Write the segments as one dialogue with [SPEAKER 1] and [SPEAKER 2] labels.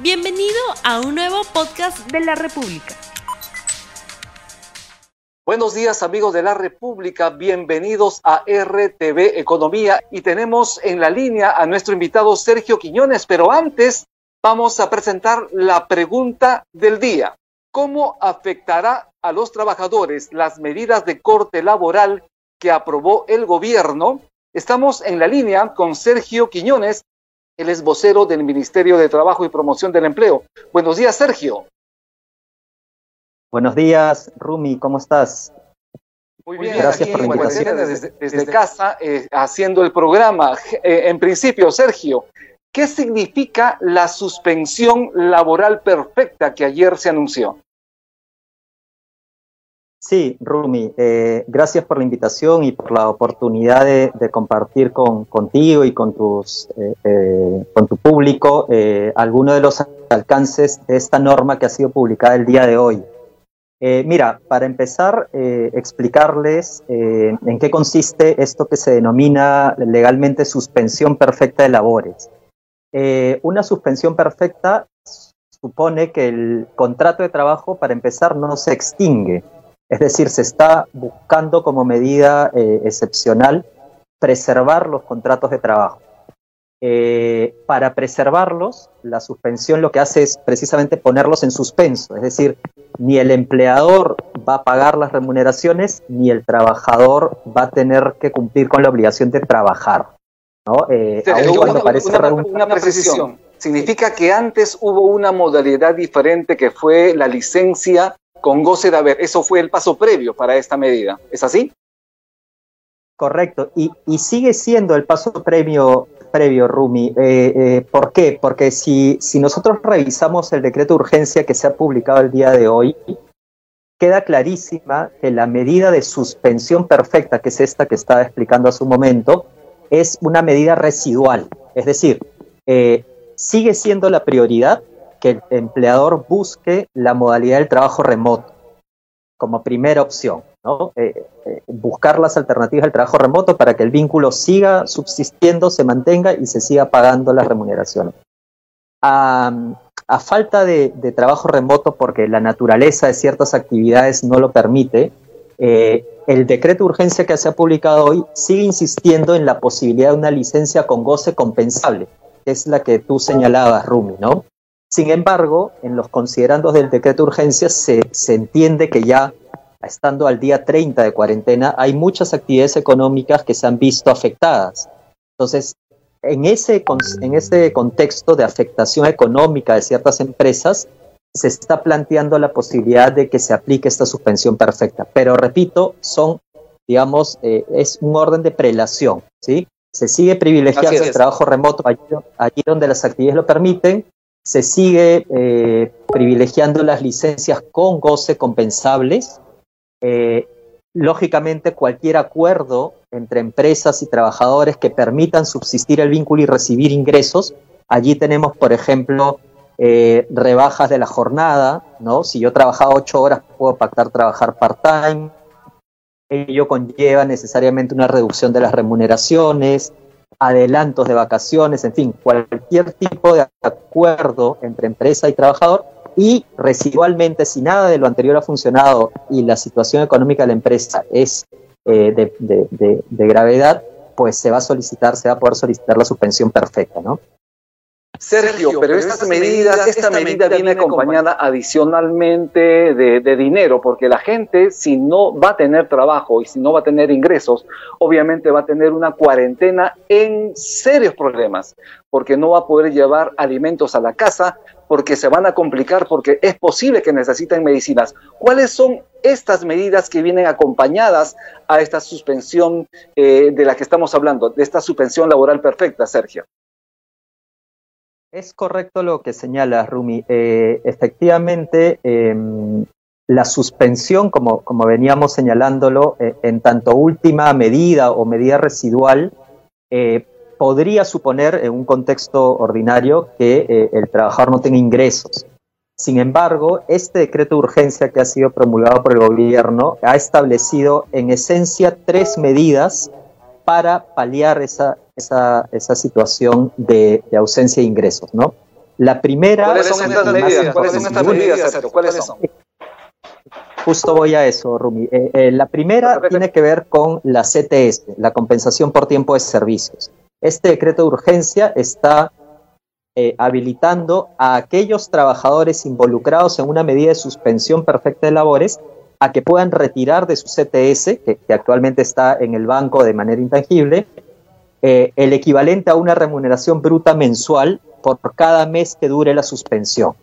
[SPEAKER 1] Bienvenido a un nuevo podcast de la República.
[SPEAKER 2] Buenos días amigos de la República, bienvenidos a RTV Economía y tenemos en la línea a nuestro invitado Sergio Quiñones, pero antes vamos a presentar la pregunta del día. ¿Cómo afectará a los trabajadores las medidas de corte laboral que aprobó el gobierno? Estamos en la línea con Sergio Quiñones, él es vocero del Ministerio de Trabajo y Promoción del Empleo. Buenos días, Sergio.
[SPEAKER 3] Buenos días, Rumi, ¿cómo estás?
[SPEAKER 2] Muy bien, gracias por la invitación. Desde, casa, eh, haciendo el programa. Eh, en principio, Sergio, ¿qué significa la suspensión laboral perfecta que ayer se anunció?
[SPEAKER 3] Sí, Rumi, eh, gracias por la invitación y por la oportunidad de, compartir con, contigo y con, tus, eh, eh, con tu público algunos de los alcances de esta norma que ha sido publicada el día de hoy. mira, para empezar, explicarles en qué consiste esto que se denomina legalmente suspensión perfecta de labores. una suspensión perfecta supone que el contrato de trabajo, para empezar, no se extingue es decir, se está buscando como medida eh, excepcional preservar los contratos de trabajo. Eh, para preservarlos, la suspensión lo que hace es precisamente ponerlos en suspenso, es decir, ni el empleador va a pagar las remuneraciones, ni el trabajador va a tener que cumplir con la obligación de trabajar. ¿no?
[SPEAKER 2] Eh, una precisión. Significa que antes hubo una modalidad diferente que fue la licencia con goce de haber. Eso fue el paso previo para esta medida. ¿Es así?
[SPEAKER 3] Correcto. Y, sigue siendo el paso previo, previo Rumi. Eh, eh, ¿Por qué? Porque si, si nosotros revisamos el decreto de urgencia que se ha publicado el día de hoy, queda clarísima que la medida de suspensión perfecta, que es esta que estaba explicando hace un momento, es una medida residual. Es decir, eh, sigue siendo la prioridad, que el empleador busque la modalidad del trabajo remoto como primera opción, ¿no? Eh, eh, buscar las alternativas del trabajo remoto para que el vínculo siga subsistiendo, se mantenga y se siga pagando las remuneraciones. A, falta de, trabajo remoto, porque la naturaleza de ciertas actividades no lo permite, eh, el decreto de urgencia que se ha publicado hoy sigue insistiendo en la posibilidad de una licencia con goce compensable, que es la que tú señalabas, Rumi, ¿no? Sin embargo, en los considerandos del decreto de urgencia se, entiende que ya estando al día 30 de cuarentena, hay muchas actividades económicas que se han visto afectadas. Entonces, en ese, en ese contexto de afectación económica de ciertas empresas, se está planteando la posibilidad de que se aplique esta suspensión perfecta. Pero repito, son, digamos, eh, es un orden de prelación, ¿sí? Se sigue privilegiando el trabajo remoto allí donde las actividades lo permiten, se sigue eh, privilegiando las licencias con goce compensables. Eh, lógicamente, cualquier acuerdo entre empresas y trabajadores que permitan subsistir el vínculo y recibir ingresos. Allí tenemos, por ejemplo, eh, rebajas de la jornada, ¿no? Si yo trabajaba ocho horas, puedo pactar trabajar part-time. Ello conlleva necesariamente una reducción de las remuneraciones, adelantos de vacaciones, en fin, cualquier tipo de acuerdo entre empresa y trabajador y residualmente, si nada de lo anterior ha funcionado y la situación económica de la empresa es eh, de, de, gravedad, pues se va a solicitar, se va a poder solicitar la suspensión perfecta, ¿no?
[SPEAKER 2] Sergio, pero estas medidas, esta medida viene acompañada adicionalmente de, dinero, porque la gente, si no va a tener trabajo y si no va a tener ingresos, obviamente va a tener una cuarentena en serios problemas, porque no va a poder llevar alimentos a la casa, porque se van a complicar, porque es posible que necesiten medicinas. ¿Cuáles son estas medidas que vienen acompañadas a esta suspensión eh, de la que estamos hablando, de esta suspensión laboral perfecta, Sergio?
[SPEAKER 3] Es correcto lo que señala Rumi. Eh, efectivamente, em, la suspensión, como, veníamos señalándolo, eh, en tanto última medida o medida residual, eh, podría suponer en un contexto ordinario que el trabajador no tenga ingresos. Sin embargo, este decreto de urgencia que ha sido promulgado por el gobierno ha establecido en esencia tres medidas para paliar esa, esa, esa situación de, ausencia de ingresos, ¿no? La primera...
[SPEAKER 2] ¿Cuáles son estas medidas? ¿Cuáles son estas medidas, ¿Cuáles son?
[SPEAKER 3] Justo voy a eso, Rumi. Eh, eh, la primera tiene que ver con la CTS, la compensación por tiempo de servicios. Este decreto de urgencia está eh, habilitando a aquellos trabajadores involucrados en una medida de suspensión perfecta de labores a que puedan retirar de su CTS, que, actualmente está en el banco de manera intangible, el equivalente a una remuneración bruta mensual por cada mes que dure la suspensión.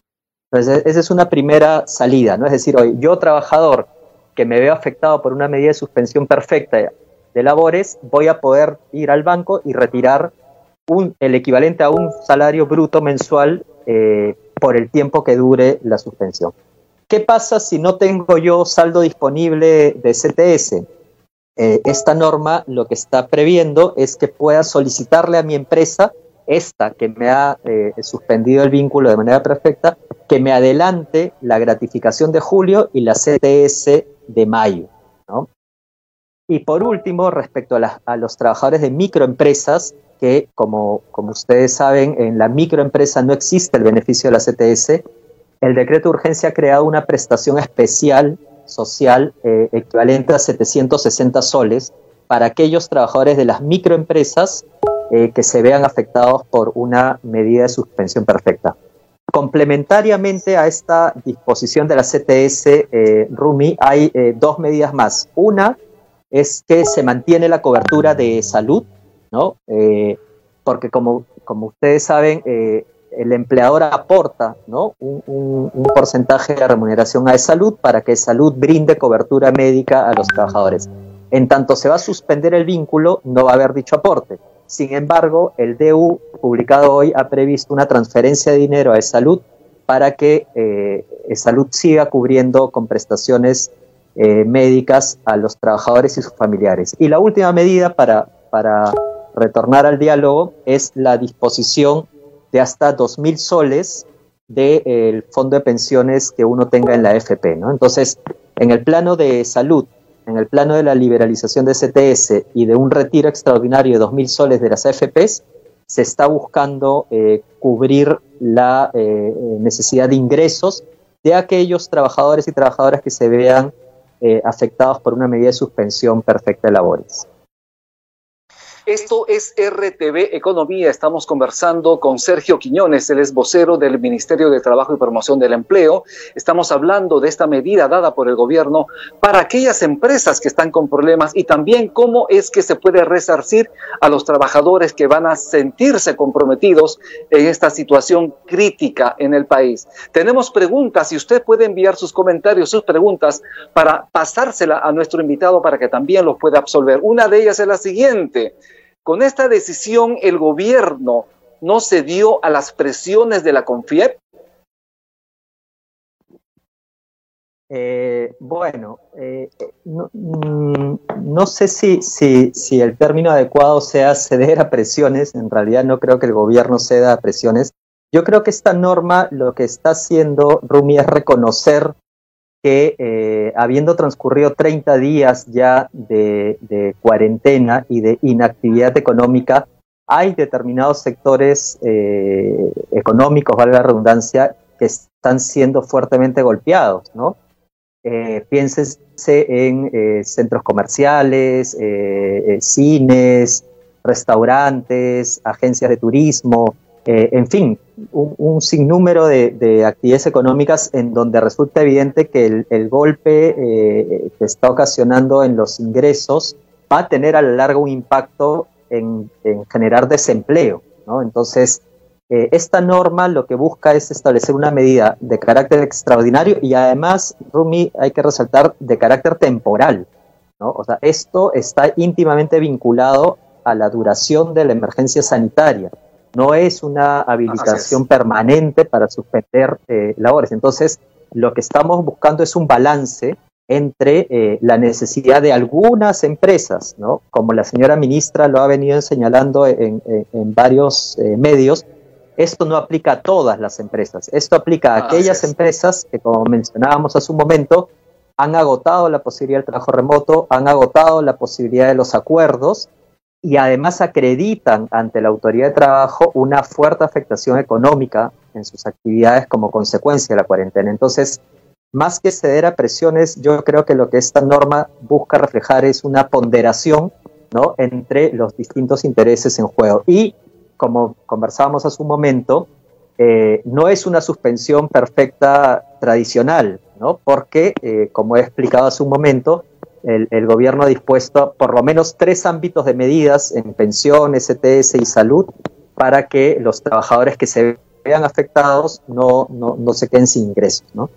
[SPEAKER 3] Entonces, esa es una primera salida, ¿no? Es decir, hoy yo trabajador que me veo afectado por una medida de suspensión perfecta de labores, voy a poder ir al banco y retirar un, el equivalente a un salario bruto mensual eh, por el tiempo que dure la suspensión. ¿Qué pasa si no tengo yo saldo disponible de CTS? Eh, esta norma lo que está previendo es que pueda solicitarle a mi empresa esta que me ha eh, suspendido el vínculo de manera perfecta, que me adelante la gratificación de julio y la CTS de mayo. Y por último, respecto a, los trabajadores de microempresas, que como, como ustedes saben, en la microempresa no existe el beneficio de la CTS, el decreto de urgencia ha creado una prestación especial social eh, equivalente a 760 soles para aquellos trabajadores de las microempresas eh, que se vean afectados por una medida de suspensión perfecta. Complementariamente a esta disposición de la CTS, eh, Rumi, hay eh, dos medidas más. Una es que se mantiene la cobertura de salud, ¿no? porque como, como ustedes saben, el empleador aporta ¿no? Un, porcentaje de remuneración a salud para que salud brinde cobertura médica a los trabajadores. En tanto se va a suspender el vínculo, no va a haber dicho aporte. Sin embargo, el DU publicado hoy ha previsto una transferencia de dinero a salud para que eh, salud siga cubriendo con prestaciones eh, médicas a los trabajadores y sus familiares. Y la última medida para, para retornar al diálogo es la disposición de hasta 2.000 soles del fondo de pensiones que uno tenga en la FP. ¿no? Entonces, en el plano de salud, en el plano de la liberalización de CTS y de un retiro extraordinario de 2.000 soles de las AFPs, se está buscando eh, cubrir la eh, necesidad de ingresos de aquellos trabajadores y trabajadoras que se vean eh, afectados por una medida de suspensión perfecta de labores.
[SPEAKER 2] Esto es RTV Economía. Estamos conversando con Sergio Quiñones, él es vocero del Ministerio de Trabajo y Promoción del Empleo. Estamos hablando de esta medida dada por el gobierno para aquellas empresas que están con problemas y también cómo es que se puede resarcir a los trabajadores que van a sentirse comprometidos en esta situación crítica en el país. Tenemos preguntas y usted puede enviar sus comentarios, sus preguntas para pasársela a nuestro invitado para que también los pueda absolver. Una de ellas es la siguiente. Con esta decisión, el gobierno no cedió a las presiones de la CONFIEP.
[SPEAKER 3] Eh, bueno, eh, mm, no, sé si, si, si, el término adecuado sea ceder a presiones, en realidad no creo que el gobierno ceda a presiones. Yo creo que esta norma lo que está haciendo, Rumi, es reconocer que eh, habiendo transcurrido 30 días ya de, cuarentena y de inactividad económica, hay determinados sectores eh, económicos, valga la redundancia, que están siendo fuertemente golpeados, ¿no? Eh, piénsense en centros comerciales, cines, restaurantes, agencias de turismo, eh, en fin, un, sinnúmero de, actividades económicas en donde resulta evidente que el, golpe eh, que está ocasionando en los ingresos va a tener a lo largo un impacto en, generar desempleo. Entonces, eh, esta norma lo que busca es establecer una medida de carácter extraordinario y además, Rumi, hay que resaltar, de carácter temporal. O sea, esto está íntimamente vinculado a la duración de la emergencia sanitaria no es una habilitación permanente para suspender eh, labores. Entonces, lo que estamos buscando es un balance entre eh, la necesidad de algunas empresas, ¿no? como la señora ministra lo ha venido señalando en, varios eh, medios, esto no aplica a todas las empresas, esto aplica a aquellas empresas que, como mencionábamos hace un momento, han agotado la posibilidad del trabajo remoto, han agotado la posibilidad de los acuerdos y además acreditan ante la autoridad de trabajo una fuerte afectación económica en sus actividades como consecuencia de la cuarentena. Entonces, más que ceder a presiones, yo creo que lo que esta norma busca reflejar es una ponderación ¿no? entre los distintos intereses en juego. Y como conversábamos hace un momento, eh, no es una suspensión perfecta tradicional, ¿no? porque, eh, como he explicado hace un momento, el, el, gobierno ha dispuesto por lo menos tres ámbitos de medidas en pensión, STS y salud para que los trabajadores que se vean afectados no, no, no se queden sin ingresos. ¿no?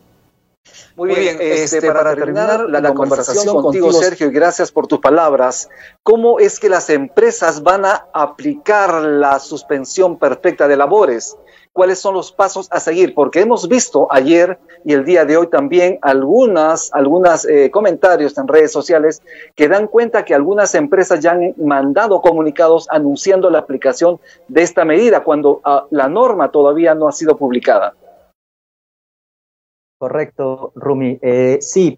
[SPEAKER 2] Muy bien, este, este para, terminar la, conversación, contigo, Sergio, y gracias por tus palabras, ¿cómo es que las empresas van a aplicar la suspensión perfecta de labores? ¿Cuáles son los pasos a seguir? Porque hemos visto ayer y el día de hoy también algunas, algunas eh, comentarios en redes sociales que dan cuenta que algunas empresas ya han mandado comunicados anunciando la aplicación de esta medida cuando uh, la norma todavía no ha sido publicada.
[SPEAKER 3] Correcto, Rumi. Eh, sí,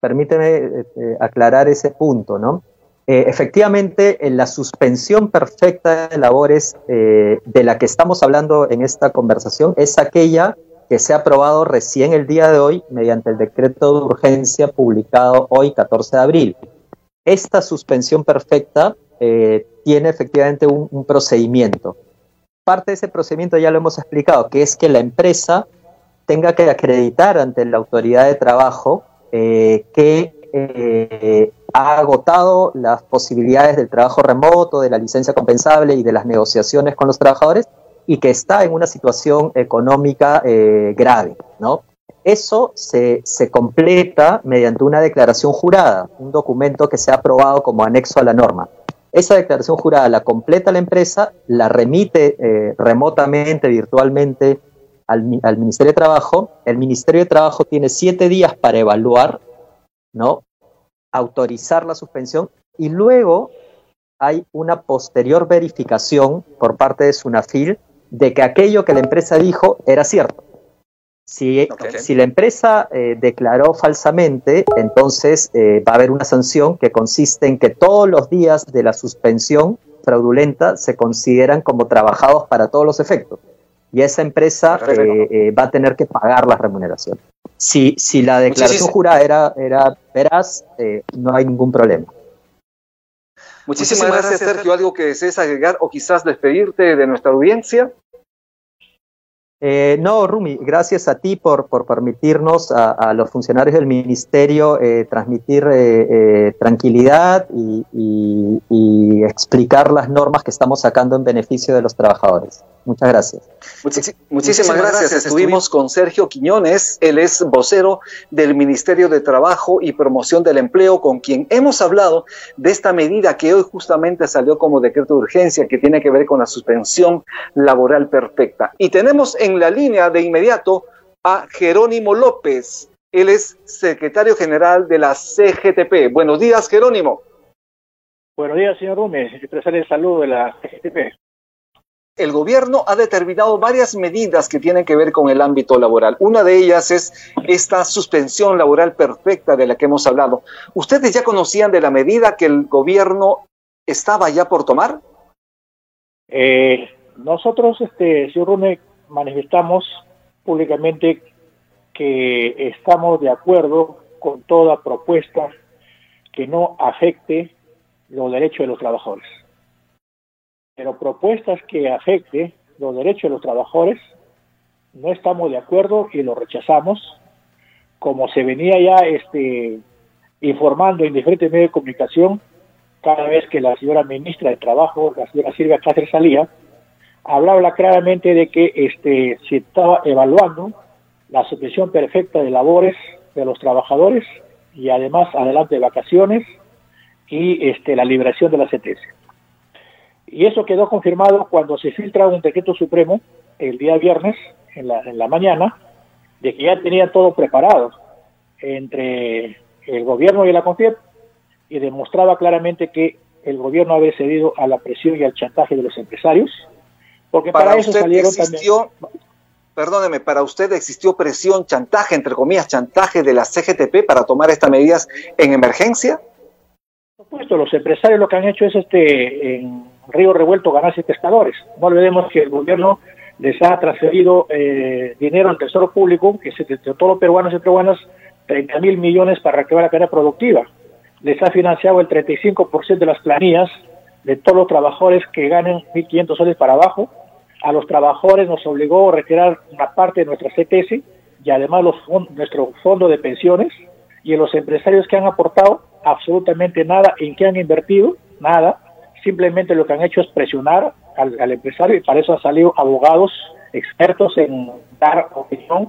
[SPEAKER 3] permíteme eh, eh, aclarar ese punto, ¿no? Efectivamente, en la suspensión perfecta de labores de la que estamos hablando en esta conversación es aquella que se ha aprobado recién el día de hoy mediante el decreto de urgencia publicado hoy, 14 de abril. Esta suspensión perfecta tiene efectivamente un, procedimiento. Parte de ese procedimiento ya lo hemos explicado, que es que la empresa tenga que acreditar ante la autoridad de trabajo eh, que eh, ha agotado las posibilidades del trabajo remoto, de la licencia compensable y de las negociaciones con los trabajadores y que está en una situación económica eh, grave, ¿no? Eso se, se, completa mediante una declaración jurada, un documento que se ha aprobado como anexo a la norma. Esa declaración jurada la completa la empresa, la remite remotamente, virtualmente al, Ministerio de Trabajo, el Ministerio de Trabajo tiene siete días para evaluar, ¿no? Autorizar la suspensión y luego hay una posterior verificación por parte de Sunafil de que aquello que la empresa dijo era cierto. Si, si la empresa eh, declaró falsamente, entonces eh, va a haber una sanción que consiste en que todos los días de la suspensión fraudulenta se consideran como trabajados para todos los efectos y esa empresa eh, eh, va a tener que pagar la remuneración. Si, si la declaración jurada era, era veraz, eh, no hay ningún problema.
[SPEAKER 2] Muchísimas, gracias, Sergio. ¿Algo que desees agregar o quizás despedirte de nuestra audiencia?
[SPEAKER 3] Eh, no, Rumi, gracias a ti por, por permitirnos a, los funcionarios del ministerio eh, transmitir eh, tranquilidad y, explicar las normas que estamos sacando en beneficio de los trabajadores. Muchas gracias.
[SPEAKER 2] muchísimas, gracias. Estuvimos con Sergio Quiñones, él es vocero del Ministerio de Trabajo y Promoción del Empleo, con quien hemos hablado de esta medida que hoy justamente salió como decreto de urgencia que tiene que ver con la suspensión laboral perfecta. Y tenemos en la línea de inmediato a Jerónimo López. Él es secretario general de la CGTP. Buenos días, Jerónimo.
[SPEAKER 4] Buenos días, señor Gómez. Expresarle el saludo de la CGTP.
[SPEAKER 2] El gobierno ha determinado varias medidas que tienen que ver con el ámbito laboral. Una de ellas es esta suspensión laboral perfecta de la que hemos hablado. ¿Ustedes ya conocían de la medida que el gobierno estaba ya por tomar?
[SPEAKER 4] Eh, nosotros, este, señor Gómez, manifestamos públicamente que estamos de acuerdo con toda propuesta que no afecte los derechos de los trabajadores. Pero propuestas que afecte los derechos de los trabajadores, no estamos de acuerdo y lo rechazamos, como se venía ya este, informando en diferentes medios de comunicación, cada vez que la señora ministra de Trabajo, la señora Silvia Cáceres salía, hablaba claramente de que este, se estaba evaluando la suspensión perfecta de labores de los trabajadores y además adelante de vacaciones y este, la liberación de la CTS. Y eso quedó confirmado cuando se filtra un decreto supremo el día viernes en la, en la mañana de que ya tenía todo preparado entre el gobierno y la CONFIEP y demostraba claramente que el gobierno había cedido a la presión y al chantaje de los empresarios porque para, eso salieron existió,
[SPEAKER 2] Perdóneme, ¿para usted existió presión, chantaje, entre comillas, chantaje de la CGTP para tomar estas medidas en emergencia?
[SPEAKER 4] Por supuesto, los empresarios lo que han hecho es este en Río Revuelto ganarse pescadores. No olvidemos que el gobierno les ha transferido eh, dinero al Tesoro Público, que es de todos los peruanos y peruanas, 30 mil millones para reactivar la cadena productiva. Les ha financiado el 35% de las planillas de todos los trabajadores que ganen 1.500 soles para abajo. A los trabajadores nos obligó a retirar una parte de nuestra CTS y además los nuestro fondo de pensiones. Y en los empresarios que han aportado absolutamente nada, en qué han invertido, nada. Simplemente lo que han hecho es presionar al, empresario y para eso han salido abogados expertos en dar opinión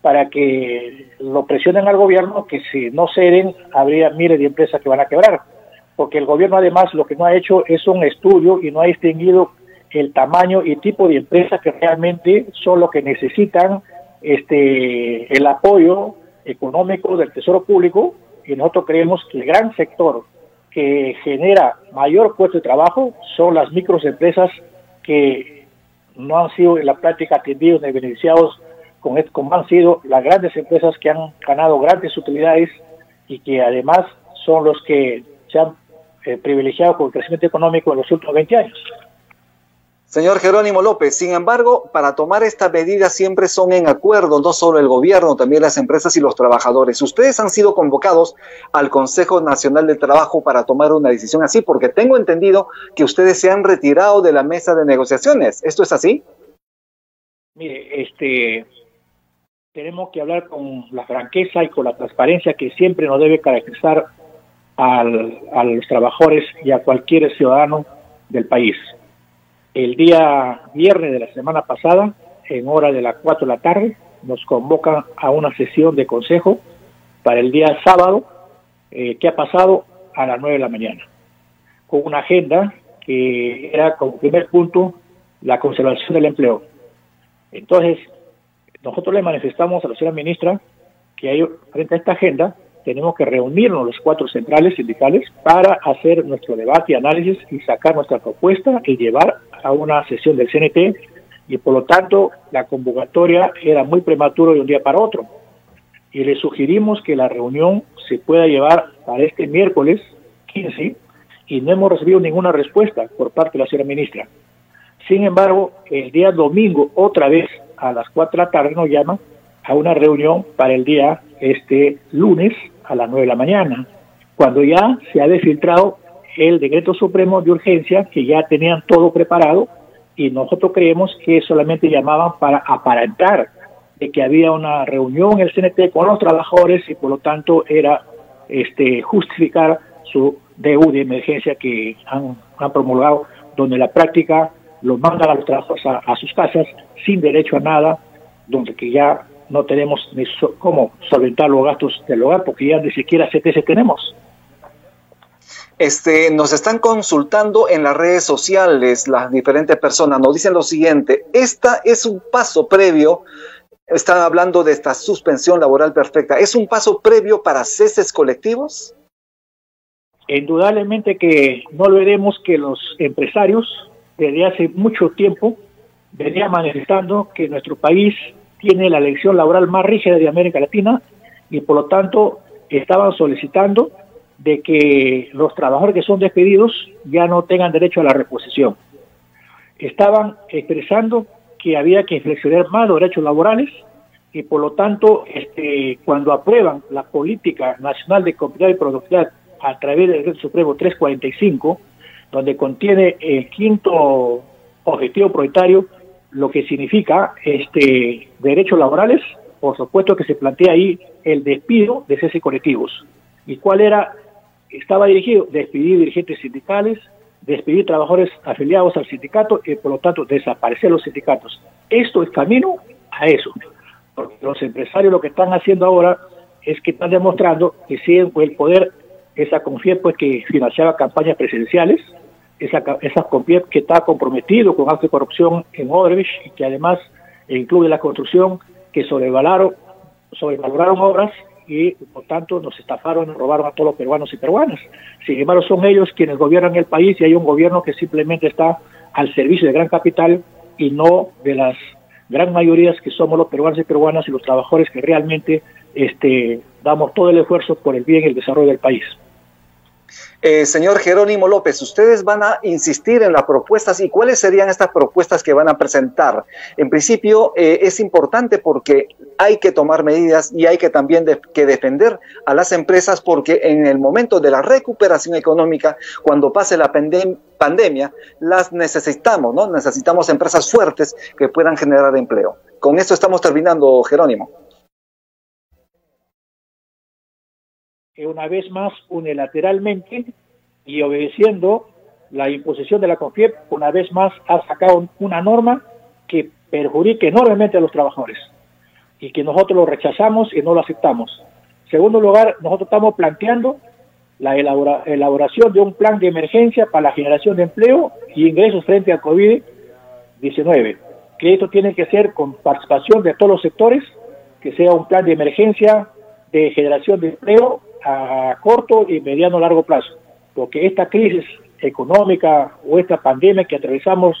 [SPEAKER 4] para que lo presionen al gobierno que si no ceden habría miles de empresas que van a quebrar. Porque el gobierno además lo que no ha hecho es un estudio y no ha distinguido el tamaño y tipo de empresas que realmente son los que necesitan este el apoyo económico del Tesoro Público y nosotros creemos que el gran sector que genera mayor puesto de trabajo son las microempresas que no han sido en la práctica atendidos ni beneficiados con como han sido las grandes empresas que han ganado grandes utilidades y que además son los que se han eh, privilegiado con el crecimiento económico en los últimos 20 años.
[SPEAKER 2] Señor Jerónimo López, sin embargo, para tomar esta medida siempre son en acuerdo, no solo el gobierno, también las empresas y los trabajadores. Ustedes han sido convocados al Consejo Nacional del Trabajo para tomar una decisión así, porque tengo entendido que ustedes se han retirado de la mesa de negociaciones. ¿Esto es así?
[SPEAKER 4] Mire, este, tenemos que hablar con la franqueza y con la transparencia que siempre nos debe caracterizar al, a los trabajadores y a cualquier ciudadano del país el día viernes de la semana pasada, en hora de las 4 de la tarde, nos convocan a una sesión de consejo para el día sábado, eh, que ha pasado a las 9 de la mañana, con una agenda que era como primer punto la conservación del empleo. Entonces, nosotros le manifestamos a la señora ministra que hay, frente a esta agenda tenemos que reunirnos los cuatro centrales sindicales para hacer nuestro debate y análisis y sacar nuestra propuesta y llevar a una sesión del CNT y por lo tanto la convocatoria era muy prematuro de un día para otro. Y le sugerimos que la reunión se pueda llevar para este miércoles 15 y no hemos recibido ninguna respuesta por parte de la señora ministra. Sin embargo, el día domingo, otra vez a las 4 de la tarde, nos llama a una reunión para el día este lunes a las 9 de la mañana, cuando ya se ha desfiltrado el decreto supremo de urgencia, que ya tenían todo preparado, y nosotros creemos que solamente llamaban para aparentar de que había una reunión en el CNT con los trabajadores y por lo tanto era este justificar su DU de emergencia que han, promulgado, donde la práctica los mandan a los trabajadores a, sus casas sin derecho a nada, donde que ya no tenemos ni cómo solventar los gastos del hogar porque ya ni siquiera CTS tenemos.
[SPEAKER 2] Este, nos están consultando en las redes sociales las diferentes personas. Nos dicen lo siguiente, esta es un paso previo, están hablando de esta suspensión laboral perfecta, ¿es un paso previo para ceses colectivos?
[SPEAKER 4] Indudablemente que no olvidemos que los empresarios desde hace mucho tiempo venían manifestando que nuestro país tiene la elección laboral más rígida de América Latina y por lo tanto estaban solicitando de que los trabajadores que son despedidos ya no tengan derecho a la reposición. Estaban expresando que había que flexionar más los derechos laborales y por lo tanto este, cuando aprueban la política nacional de competitividad y productividad a través del Decreto Supremo 345, donde contiene el quinto objetivo prioritario, lo que significa este derechos laborales, por supuesto que se plantea ahí el despido de cese colectivos. ¿Y cuál era estaba dirigido despedir dirigentes sindicales, despedir trabajadores afiliados al sindicato y por lo tanto desaparecer los sindicatos. Esto es camino a eso. Porque los empresarios lo que están haciendo ahora es que están demostrando que siguen el poder, esa confía pues que financiaba campañas presidenciales, esa, esa que está comprometido con actos corrupción en Odebrecht y que además incluye la construcción que sobrevaloraron, sobrevaloraron obras y por tanto nos estafaron, robaron a todos los peruanos y peruanas. Sin embargo, son ellos quienes gobiernan el país y hay un gobierno que simplemente está al servicio de gran capital y no de las gran mayorías que somos los peruanos y peruanas y los trabajadores que realmente este, damos todo el esfuerzo por el bien y el desarrollo del país.
[SPEAKER 2] Eh, señor Jerónimo López, ustedes van a insistir en las propuestas y cuáles serían estas propuestas que van a presentar. En principio eh, es importante porque hay que tomar medidas y hay que también que defender a las empresas porque en el momento de la recuperación económica, cuando pase la pandemia, las necesitamos, ¿no? Necesitamos empresas fuertes que puedan generar empleo. Con esto estamos terminando, Jerónimo.
[SPEAKER 4] Que una vez más unilateralmente y obedeciendo la imposición de la CONFIEP, una vez más ha sacado una norma que perjudique enormemente a los trabajadores y que nosotros lo rechazamos y no lo aceptamos. En segundo lugar, nosotros estamos planteando la elaboración de un plan de emergencia para la generación de empleo y ingresos frente al COVID-19, que esto tiene que ser con participación de todos los sectores, que sea un plan de emergencia de generación de empleo a corto y mediano largo plazo, porque esta crisis económica o esta pandemia que atravesamos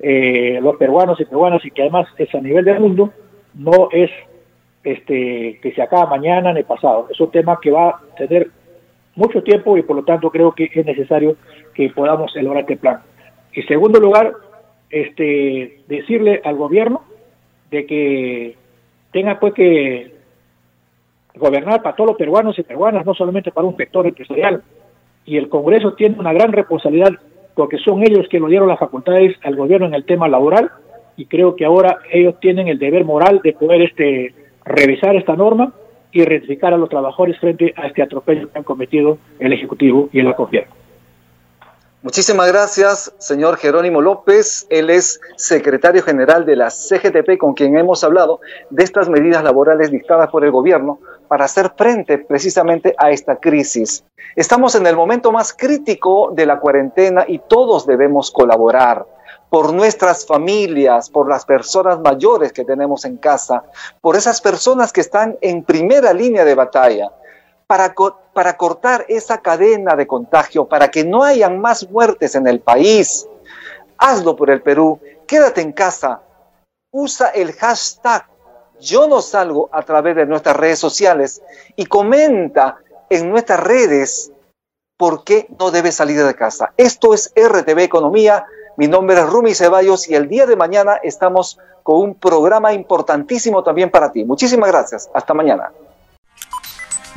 [SPEAKER 4] eh, los peruanos y peruanas y que además es a nivel del mundo, no es este que se acaba mañana ni pasado, es un tema que va a tener mucho tiempo y por lo tanto creo que es necesario que podamos elaborar este plan. En segundo lugar, este decirle al gobierno de que tenga pues que gobernar para todos los peruanos y peruanas, no solamente para un sector empresarial. Y el Congreso tiene una gran responsabilidad porque son ellos que lo dieron las facultades al gobierno en el tema laboral y creo que ahora ellos tienen el deber moral de poder este revisar esta norma y rectificar a los trabajadores frente a este atropello que han cometido el Ejecutivo y el gobierno.
[SPEAKER 2] Muchísimas gracias, señor Jerónimo López. Él es secretario general de la CGTP, con quien hemos hablado de estas medidas laborales dictadas por el gobierno para hacer frente precisamente a esta crisis. Estamos en el momento más crítico de la cuarentena y todos debemos colaborar por nuestras familias, por las personas mayores que tenemos en casa, por esas personas que están en primera línea de batalla para, cortar esa cadena de contagio, para que no hayan más muertes en el país. Hazlo por el Perú, quédate en casa, usa el hashtag yo no salgo a través de nuestras redes sociales y comenta en nuestras redes por qué no debes salir de casa. Esto es RTV Economía. Mi nombre es Rumi Ceballos y el día de mañana estamos con un programa importantísimo también para ti. Muchísimas gracias. Hasta mañana.